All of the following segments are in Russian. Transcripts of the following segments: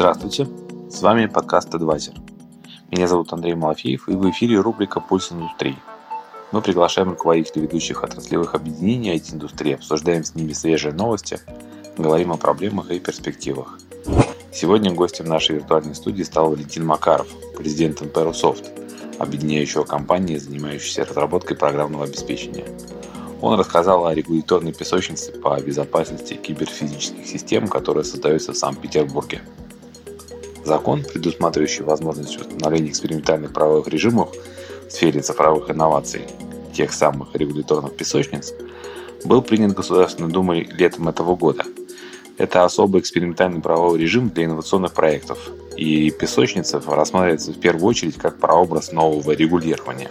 Здравствуйте, с вами подкаст Advisor. Меня зовут Андрей Малафеев и в эфире рубрика «Пульс индустрии». Мы приглашаем руководителей ведущих отраслевых объединений IT-индустрии, обсуждаем с ними свежие новости, говорим о проблемах и перспективах. Сегодня гостем нашей виртуальной студии стал Валентин Макаров, президент Imperosoft, объединяющего компании, занимающейся разработкой программного обеспечения. Он рассказал о регуляторной песочнице по безопасности киберфизических систем, которая создается в Санкт-Петербурге. Закон, предусматривающий возможность установления экспериментальных правовых режимов в сфере цифровых инноваций, тех самых регуляторных песочниц, был принят Государственной Думой летом этого года. Это особый экспериментальный правовой режим для инновационных проектов, и песочница рассматривается в первую очередь как прообраз нового регулирования.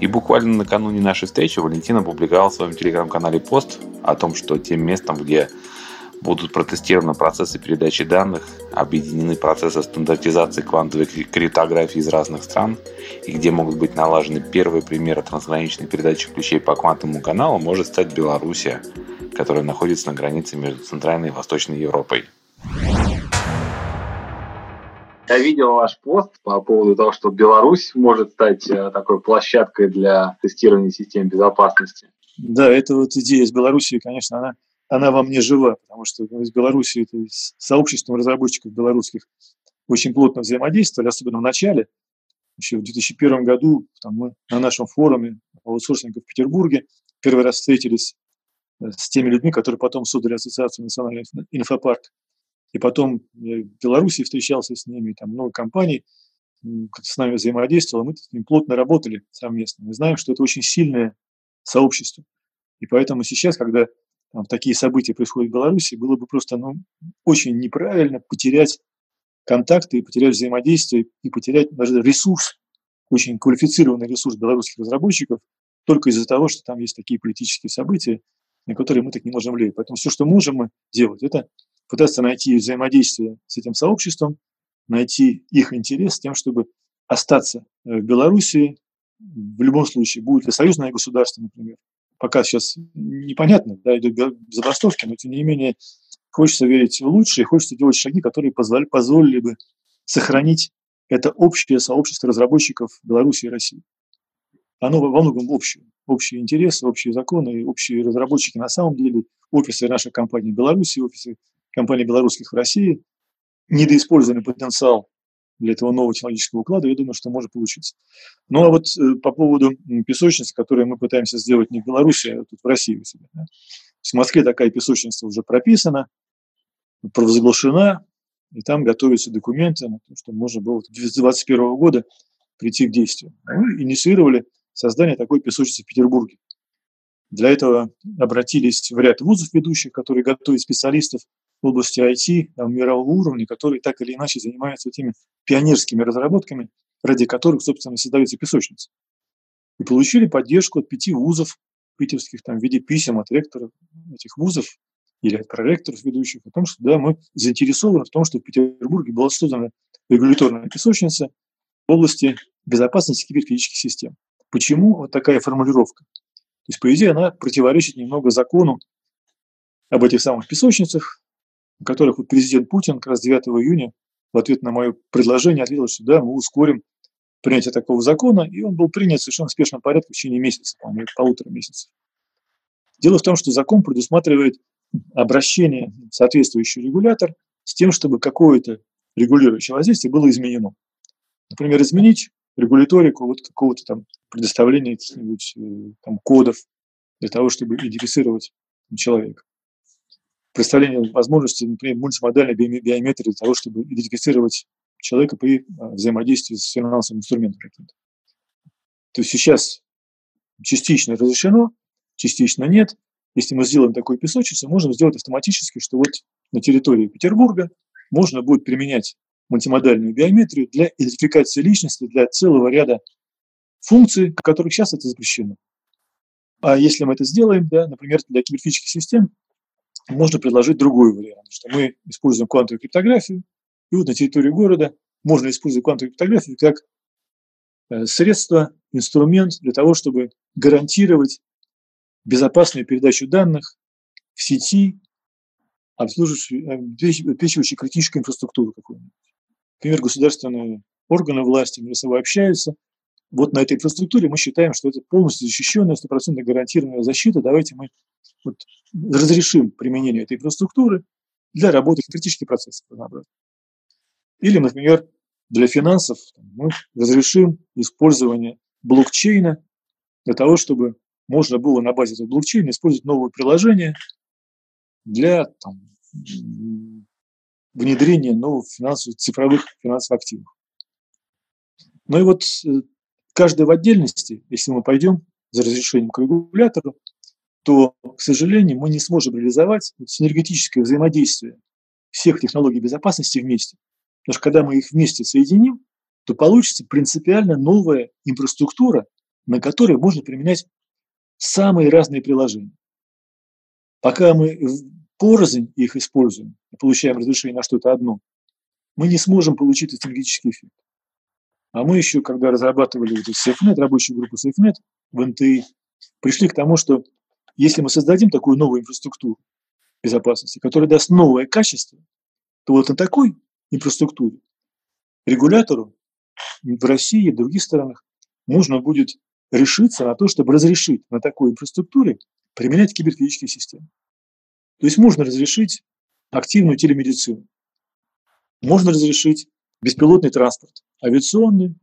И буквально накануне нашей встречи Валентин опубликовал в своем телеграм-канале пост о том, что тем местом, где будут протестированы процессы передачи данных, объединены процессы стандартизации квантовой криптографии из разных стран, и где могут быть налажены первые примеры трансграничной передачи ключей по квантовому каналу, может стать Белоруссия, которая находится на границе между Центральной и Восточной Европой. Я видел ваш пост по поводу того, что Беларусь может стать э, такой площадкой для тестирования систем безопасности. Да, это вот идея с Белоруссией, конечно, она она вам не жива, потому что в Беларуси это с сообществом разработчиков белорусских очень плотно взаимодействовали, особенно в начале. Еще в 2001 году там, мы на нашем форуме аутсорсинга в Петербурге первый раз встретились э, с теми людьми, которые потом создали Ассоциацию национальный инфопарк. И потом я в Беларуси встречался с ними, там много компаний с нами взаимодействовало, мы с ними плотно работали совместно. Мы знаем, что это очень сильное сообщество. И поэтому сейчас, когда там, такие события происходят в Беларуси, было бы просто ну, очень неправильно потерять контакты и потерять взаимодействие и потерять даже ресурс, очень квалифицированный ресурс белорусских разработчиков только из-за того, что там есть такие политические события, на которые мы так не можем влиять. Поэтому все, что можем мы делать, это пытаться найти взаимодействие с этим сообществом, найти их интерес с тем, чтобы остаться э, в Беларуси, в любом случае, будет ли союзное государство, например, пока сейчас непонятно, да, идут забастовки, но тем не менее хочется верить в лучшее, и хочется делать шаги, которые позволи, позволили бы сохранить это общее сообщество разработчиков Беларуси и России. Оно во многом общее. Общие интересы, общие законы, общие разработчики на самом деле, офисы нашей компании в Беларуси, офисы компаний белорусских в России, недоиспользованный потенциал для этого нового технологического уклада, я думаю, что может получиться. Ну а вот э, по поводу песочницы, которую мы пытаемся сделать не в Беларуси, а тут в России у себя. Да? В Москве такая песочница уже прописана, провозглашена, и там готовятся документы на то, что можно было с 2021 года прийти к действию. Мы инициировали создание такой песочницы в Петербурге. Для этого обратились в ряд вузов ведущих, которые готовят специалистов в области IT там, мирового уровня, которые так или иначе занимаются теми пионерскими разработками, ради которых, собственно, создается песочница. И получили поддержку от пяти вузов питерских там, в виде писем от ректоров этих вузов или от проректоров ведущих о том, что да, мы заинтересованы в том, что в Петербурге была создана регуляторная песочница в области безопасности киберфизических систем. Почему вот такая формулировка? То есть, по идее, она противоречит немного закону об этих самых песочницах, в которых вот президент Путин как раз 9 июня в ответ на мое предложение ответил, что да, мы ускорим принятие такого закона, и он был принят совершенно в спешном порядке в течение месяца, по-моему, полутора месяцев. Дело в том, что закон предусматривает обращение в соответствующий регулятор с тем, чтобы какое-то регулирующее воздействие было изменено. Например, изменить регуляторику вот какого-то там предоставления каких-нибудь э, там кодов для того, чтобы идентифицировать человека представление возможности, например, мультимодальной биометрии для того, чтобы идентифицировать человека при а, взаимодействии с финансовым инструментом. То есть сейчас частично разрешено, частично нет. Если мы сделаем такую песочницу, можем сделать автоматически, что вот на территории Петербурга можно будет применять мультимодальную биометрию для идентификации личности, для целого ряда функций, которых сейчас это запрещено. А если мы это сделаем, да, например, для киберфизических систем, можно предложить другой вариант, что мы используем квантовую криптографию, и вот на территории города можно использовать квантовую криптографию как э, средство, инструмент для того, чтобы гарантировать безопасную передачу данных в сети обслуживающий, обеспечивающий критическую инфраструктуру какую-нибудь. Например, государственные органы власти между собой общаются. Вот на этой инфраструктуре мы считаем, что это полностью защищенная, стопроцентно гарантированная защита. Давайте мы вот разрешим применение этой инфраструктуры для работы критических процессов разнообразных. Или, например, для финансов мы разрешим использование блокчейна для того, чтобы можно было на базе этого блокчейна использовать новые приложения для там, внедрения новых финансовых, цифровых финансовых активов. Ну и вот э, каждый в отдельности, если мы пойдем за разрешением к регулятору, то, к сожалению, мы не сможем реализовать синергетическое взаимодействие всех технологий безопасности вместе. Потому что когда мы их вместе соединим, то получится принципиально новая инфраструктура, на которой можно применять самые разные приложения. Пока мы порознь их используем и получаем разрешение на что-то одно, мы не сможем получить стратегический эффект. А мы еще, когда разрабатывали вот SafeNet, рабочую группу SafeNet в НТИ, пришли к тому, что если мы создадим такую новую инфраструктуру безопасности, которая даст новое качество, то вот на такой инфраструктуре регулятору в России и в других странах нужно будет решиться на то, чтобы разрешить на такой инфраструктуре применять киберфизические системы. То есть можно разрешить активную телемедицину, можно разрешить беспилотный транспорт, авиационный,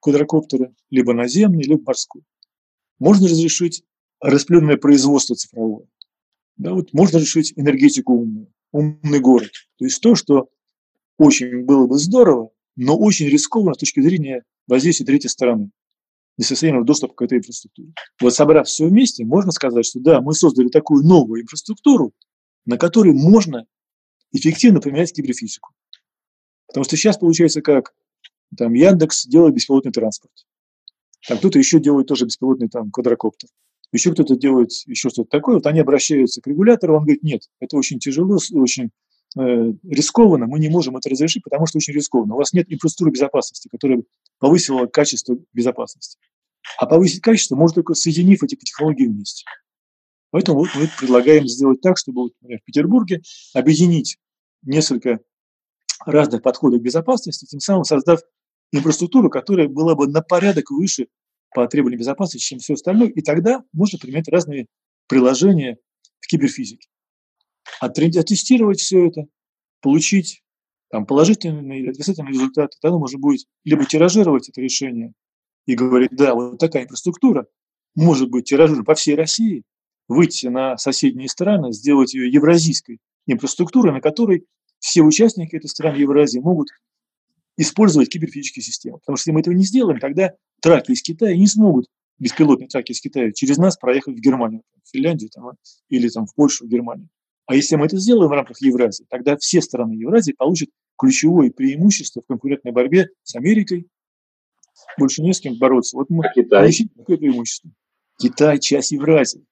квадрокоптеры, либо наземный, либо морской. Можно разрешить распределенное производство цифровое. Да, вот можно решить энергетику умную, умный город. То есть то, что очень было бы здорово, но очень рискованно с точки зрения воздействия третьей стороны несостоятельного доступа к этой инфраструктуре. Вот собрав все вместе, можно сказать, что да, мы создали такую новую инфраструктуру, на которой можно эффективно применять киберфизику. Потому что сейчас получается как? Там Яндекс делает беспилотный транспорт. Там кто-то еще делает тоже беспилотный там квадрокоптер. Еще кто-то делает еще что-то такое. Вот они обращаются к регулятору, он говорит, нет, это очень тяжело, очень э, рискованно, мы не можем это разрешить, потому что очень рискованно. У вас нет инфраструктуры безопасности, которая повысила качество безопасности. А повысить качество можно только соединив эти технологии вместе. Поэтому вот мы предлагаем сделать так, чтобы, например, в Петербурге объединить несколько разных подходов к безопасности, тем самым создав инфраструктуру, которая была бы на порядок выше по требованиям безопасности, чем все остальное, и тогда можно применять разные приложения в киберфизике. Оттестировать все это, получить там, положительный или отрицательный результат, тогда можно будет либо тиражировать это решение и говорить, да, вот такая инфраструктура может быть тиражирована по всей России, выйти на соседние страны, сделать ее евразийской инфраструктурой, на которой все участники этой страны Евразии могут использовать киберфизические системы. Потому что если мы этого не сделаем, тогда траки из Китая не смогут, беспилотные траки из Китая, через нас проехать в Германию, в Финляндию там, или там, в Польшу, в Германию. А если мы это сделаем в рамках Евразии, тогда все страны Евразии получат ключевое преимущество в конкурентной борьбе с Америкой. Больше не с кем бороться. Вот мы а Китай? получим такое преимущество. Китай – часть Евразии.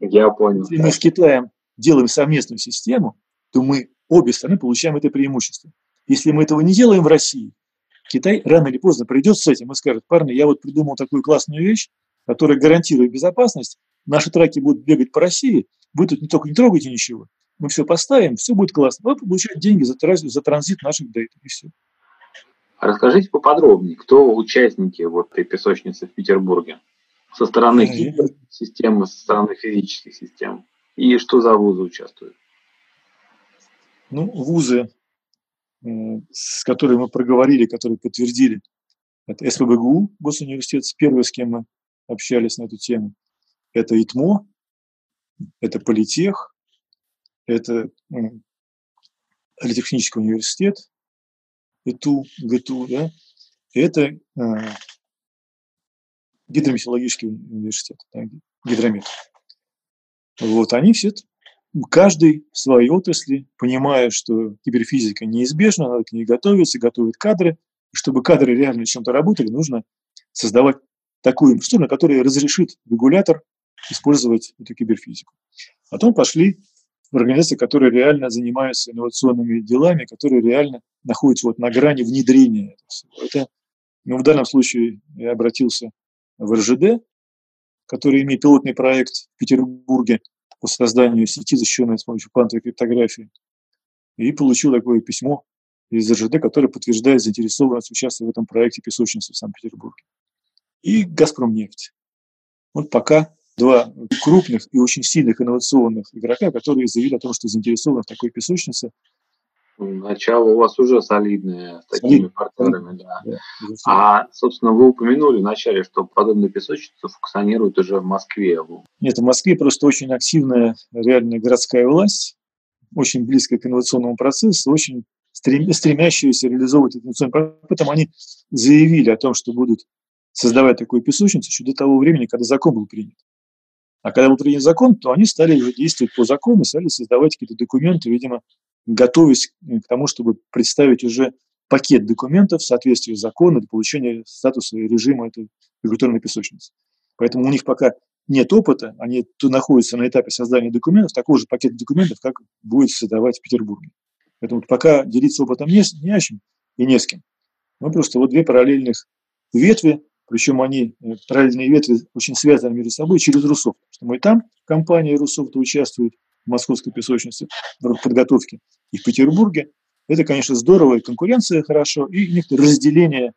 Я понял. Если мы с Китаем делаем совместную систему, то мы обе страны получаем это преимущество. Если мы этого не делаем в России, Китай рано или поздно придет с этим и скажет, парни, я вот придумал такую классную вещь, которая гарантирует безопасность, наши траки будут бегать по России, вы тут не только не трогайте ничего, мы все поставим, все будет классно. Вы получаете деньги за, за транзит наших дейт, и все. Расскажите поподробнее, кто участники вот этой песочницы в Петербурге? Со стороны системы, со стороны физических систем. И что за вузы участвуют? Ну, вузы, с которыми мы проговорили, которые подтвердили, это СПБГУ, Госуниверситет, первый, с кем мы общались на эту тему. Это ИТМО, это Политех, это Политехнический университет, ИТУ, ГТУ, да, это э, гидрометеорологический университет, гидромет. Вот, они все, каждый в своей отрасли, понимая, что киберфизика неизбежна, надо к ней готовиться, готовят кадры. И чтобы кадры реально чем-то работали, нужно создавать такую инфраструктуру, на которой разрешит регулятор использовать эту киберфизику. Потом пошли в организации, которые реально занимаются инновационными делами, которые реально находятся вот на грани внедрения. Это, ну, в данном случае я обратился в РЖД, который имеет пилотный проект в Петербурге по созданию сети, защищенной с помощью квантовой криптографии. И получил такое письмо из РЖД, которое подтверждает заинтересованность участвовать в этом проекте песочницы в Санкт-Петербурге. И «Газпромнефть». Вот пока два крупных и очень сильных инновационных игрока, которые заявили о том, что заинтересованы в такой песочнице. Начало у вас уже солидное с такими Солид. партнерами, да. да. А, собственно, вы упомянули вначале, что подобные песочницы функционируют уже в Москве. Нет, в Москве просто очень активная реальная городская власть, очень близкая к инновационному процессу, очень стремящиеся реализовывать инновационный процесс. Поэтому они заявили о том, что будут создавать такую песочницу еще до того времени, когда закон был принят. А когда был принят закон, то они стали действовать по закону, стали создавать какие-то документы, видимо, готовясь к тому, чтобы представить уже пакет документов в соответствии с законом для получения статуса и режима этой регуляторной песочницы. Поэтому у них пока нет опыта, они находятся на этапе создания документов, такого же пакета документов, как будет создавать в Петербурге. Поэтому пока делиться опытом не, не о чем и не с кем. Мы просто вот две параллельных ветви причем они, э, параллельные ветви, очень связаны между собой через Русофт. Что мы там, компания Русофт участвует в московской песочнице, в подготовке, и в Петербурге. Это, конечно, здорово, и конкуренция хорошо, и некоторое разделение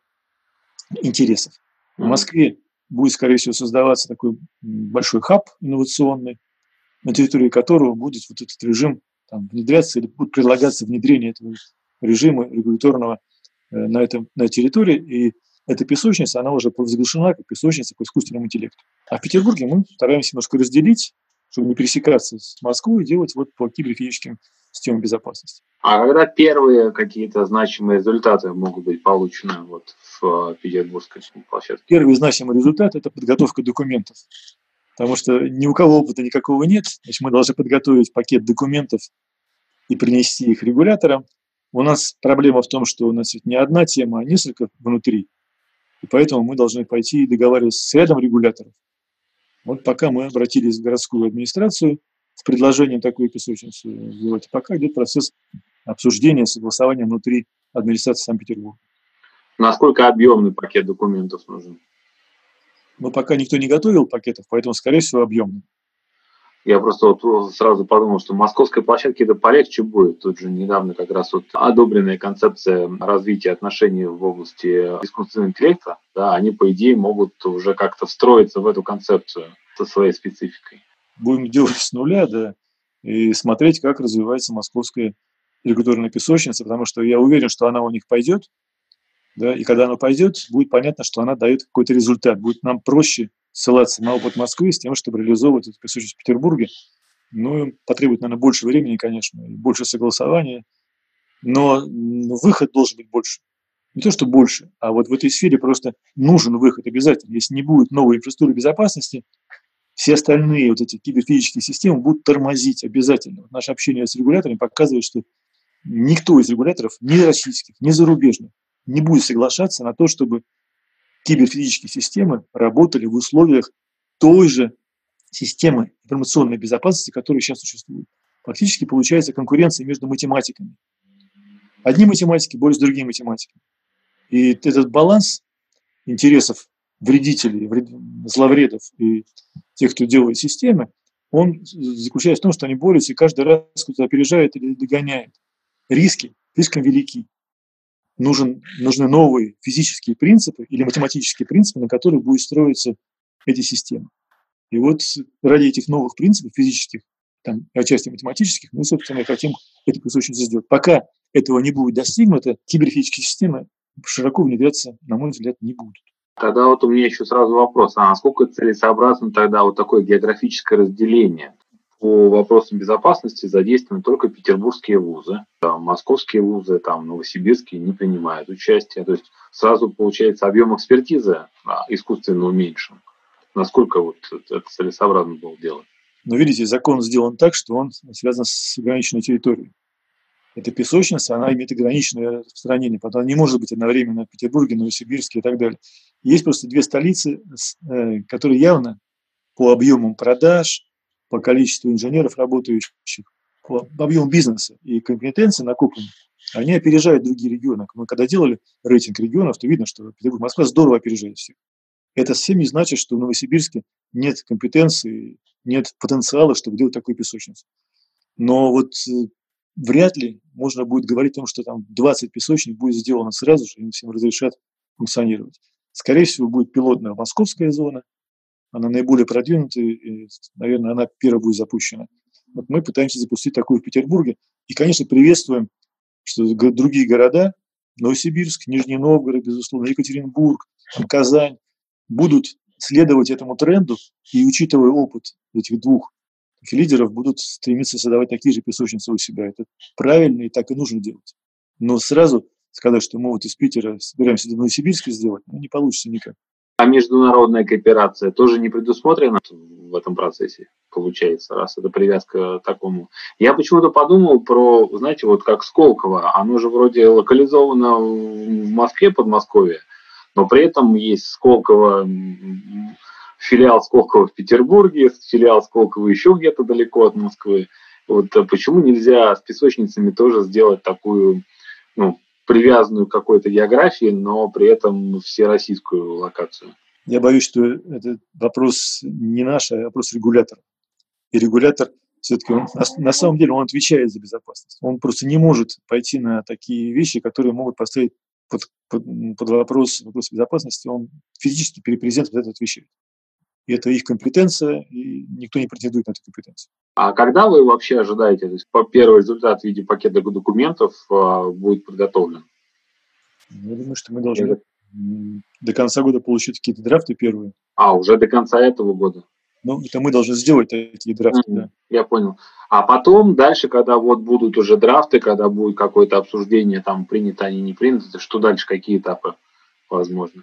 интересов. В Москве будет, скорее всего, создаваться такой большой хаб инновационный, на территории которого будет вот этот режим там, внедряться или будет предлагаться внедрение этого режима регуляторного э, на, этом, на территории. И эта песочница, она уже провозглашена как песочница по искусственному интеллекту. А в Петербурге мы стараемся немножко разделить, чтобы не пересекаться с Москвой и делать вот по киберфизическим системам безопасности. А когда первые какие-то значимые результаты могут быть получены вот в э, петербургской площадке? Первый значимый результат – это подготовка документов. Потому что ни у кого опыта никакого нет. Значит, мы должны подготовить пакет документов и принести их регуляторам. У нас проблема в том, что у нас ведь не одна тема, а несколько внутри. И поэтому мы должны пойти и договариваться с рядом регуляторов. Вот пока мы обратились в городскую администрацию с предложением такой песочницы сделать, пока идет процесс обсуждения, согласования внутри администрации Санкт-Петербурга. Насколько объемный пакет документов нужен? Но пока никто не готовил пакетов, поэтому, скорее всего, объемный. Я просто вот сразу подумал, что московской площадке это полегче будет. Тут же недавно как раз вот одобренная концепция развития отношений в области искусственного интеллекта, да, они, по идее, могут уже как-то встроиться в эту концепцию со своей спецификой. Будем делать с нуля, да, и смотреть, как развивается московская регуляторная песочница, потому что я уверен, что она у них пойдет, да, и когда она пойдет, будет понятно, что она дает какой-то результат. Будет нам проще ссылаться на опыт Москвы с тем, чтобы реализовывать эту присутствие в Петербурге. Ну, потребует, наверное, больше времени, конечно, и больше согласования. Но выход должен быть больше. Не то, что больше, а вот в этой сфере просто нужен выход обязательно. Если не будет новой инфраструктуры безопасности, все остальные вот эти киберфизические системы будут тормозить обязательно. Вот наше общение с регуляторами показывает, что никто из регуляторов, ни российских, ни зарубежных, не будет соглашаться на то, чтобы киберфизические системы работали в условиях той же системы информационной безопасности, которая сейчас существует. Фактически получается конкуренция между математиками. Одни математики борются с другими математиками. И этот баланс интересов вредителей, вред... зловредов и тех, кто делает системы, он заключается в том, что они борются, и каждый раз кто-то опережает или догоняет. Риски слишком велики нужен, нужны новые физические принципы или математические принципы, на которых будет строиться эти системы. И вот ради этих новых принципов физических, там, отчасти математических, мы, собственно, хотим эту песочницу сделать. Пока этого не будет достигнуто, киберфизические системы широко внедряться, на мой взгляд, не будут. Тогда вот у меня еще сразу вопрос, а насколько целесообразно тогда вот такое географическое разделение? По вопросам безопасности задействованы только петербургские вузы. Там, московские вузы, там, новосибирские не принимают участие. То есть сразу получается объем экспертизы а, искусственно уменьшен. Насколько вот это целесообразно было делать? Но видите, закон сделан так, что он связан с ограниченной территорией. Эта песочница, она имеет ограниченное распространение, потому она не может быть одновременно в Петербурге, Новосибирске и так далее. Есть просто две столицы, э, которые явно по объемам продаж, по количеству инженеров, работающих, по объему бизнеса и компетенции накопленных, они опережают другие регионы. Мы когда делали рейтинг регионов, то видно, что Петербург, Москва здорово опережает всех. Это совсем не значит, что в Новосибирске нет компетенции, нет потенциала, чтобы делать такую песочницу. Но вот э, вряд ли можно будет говорить о том, что там 20 песочниц будет сделано сразу же, и всем разрешат функционировать. Скорее всего, будет пилотная московская зона, она наиболее продвинутая, и, наверное, она первая будет запущена. Вот мы пытаемся запустить такую в Петербурге. И, конечно, приветствуем, что другие города, Новосибирск, Нижний Новгород, безусловно, Екатеринбург, Казань, будут следовать этому тренду и, учитывая опыт этих двух лидеров, будут стремиться создавать такие же песочницы у себя. Это правильно и так и нужно делать. Но сразу сказать, что мы вот из Питера собираемся до Новосибирска сделать, ну, не получится никак. А международная кооперация тоже не предусмотрена в этом процессе, получается, раз это привязка к такому. Я почему-то подумал про, знаете, вот как Сколково, оно же вроде локализовано в Москве, Подмосковье, но при этом есть Сколково, филиал Сколково в Петербурге, филиал Сколково еще где-то далеко от Москвы. Вот э, почему нельзя с песочницами тоже сделать такую ну, привязанную к какой-то географии, но при этом всероссийскую локацию? Я боюсь, что это вопрос не наш, а вопрос регулятора. И регулятор все-таки, он, на, самом деле, он отвечает за безопасность. Он просто не может пойти на такие вещи, которые могут поставить под, под, под вопрос, вопрос безопасности. Он физически перепрезент вот это отвечает. И это их компетенция, и никто не претендует на эту компетенцию. А когда вы вообще ожидаете, то есть по первый результат в виде пакета документов а, будет подготовлен? Я думаю, что мы должны до конца года получить какие-то драфты первые. А, уже до конца этого года? Ну, это мы должны сделать такие драфты, mm-hmm. да. Я понял. А потом, дальше, когда вот будут уже драфты, когда будет какое-то обсуждение, там, принято они, не принято, что дальше, какие этапы возможны?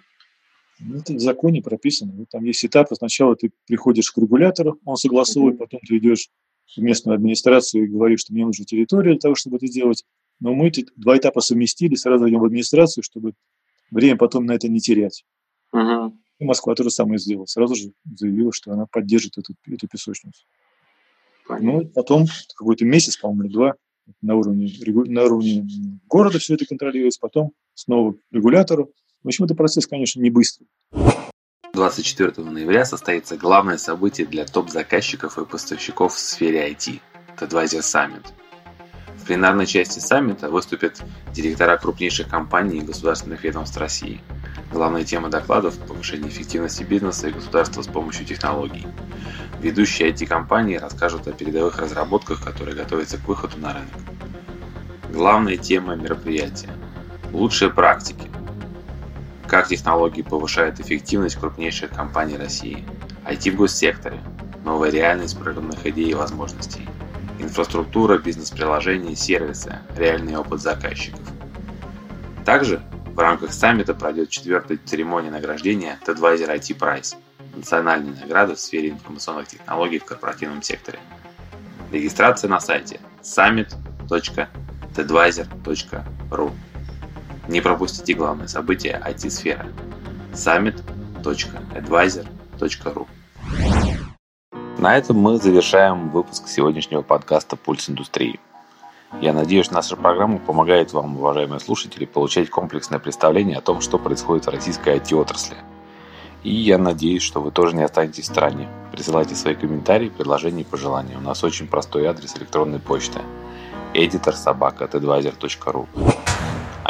Ну, это в законе прописано. Вот там есть этапы. Сначала ты приходишь к регулятору, он согласует, потом ты идешь в местную администрацию и говоришь, что мне нужна территория для того, чтобы это сделать. Но мы эти два этапа совместили, сразу идем в администрацию, чтобы время потом на это не терять. Uh-huh. И Москва то же самое сделала. Сразу же заявила, что она поддержит эту, эту песочницу. Понятно. Ну, потом какой-то месяц, по-моему, или два на уровне, на уровне города все это контролируется, потом снова регулятору, в общем, это процесс, конечно, не быстрый. 24 ноября состоится главное событие для топ-заказчиков и поставщиков в сфере IT – Tadvisor Summit. В пленарной части саммита выступят директора крупнейших компаний и государственных ведомств России. Главная тема докладов – повышение эффективности бизнеса и государства с помощью технологий. Ведущие IT-компании расскажут о передовых разработках, которые готовятся к выходу на рынок. Главная тема мероприятия – лучшие практики, как технологии повышают эффективность крупнейших компаний России, IT в госсекторе, новая реальность прорывных идей и возможностей, инфраструктура, бизнес-приложения, сервисы, реальный опыт заказчиков. Также в рамках саммита пройдет четвертая церемония награждения TEDvisor IT Prize – национальная награда в сфере информационных технологий в корпоративном секторе. Регистрация на сайте summit.tedvisor.ru не пропустите главное событие IT-сферы summit.advisor.ru На этом мы завершаем выпуск сегодняшнего подкаста «Пульс индустрии». Я надеюсь, наша программа помогает вам, уважаемые слушатели, получать комплексное представление о том, что происходит в российской IT-отрасли. И я надеюсь, что вы тоже не останетесь в стороне. Присылайте свои комментарии, предложения и пожелания. У нас очень простой адрес электронной почты editor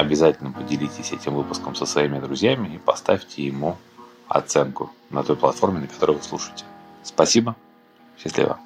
Обязательно поделитесь этим выпуском со своими друзьями и поставьте ему оценку на той платформе, на которой вы слушаете. Спасибо. Счастливо.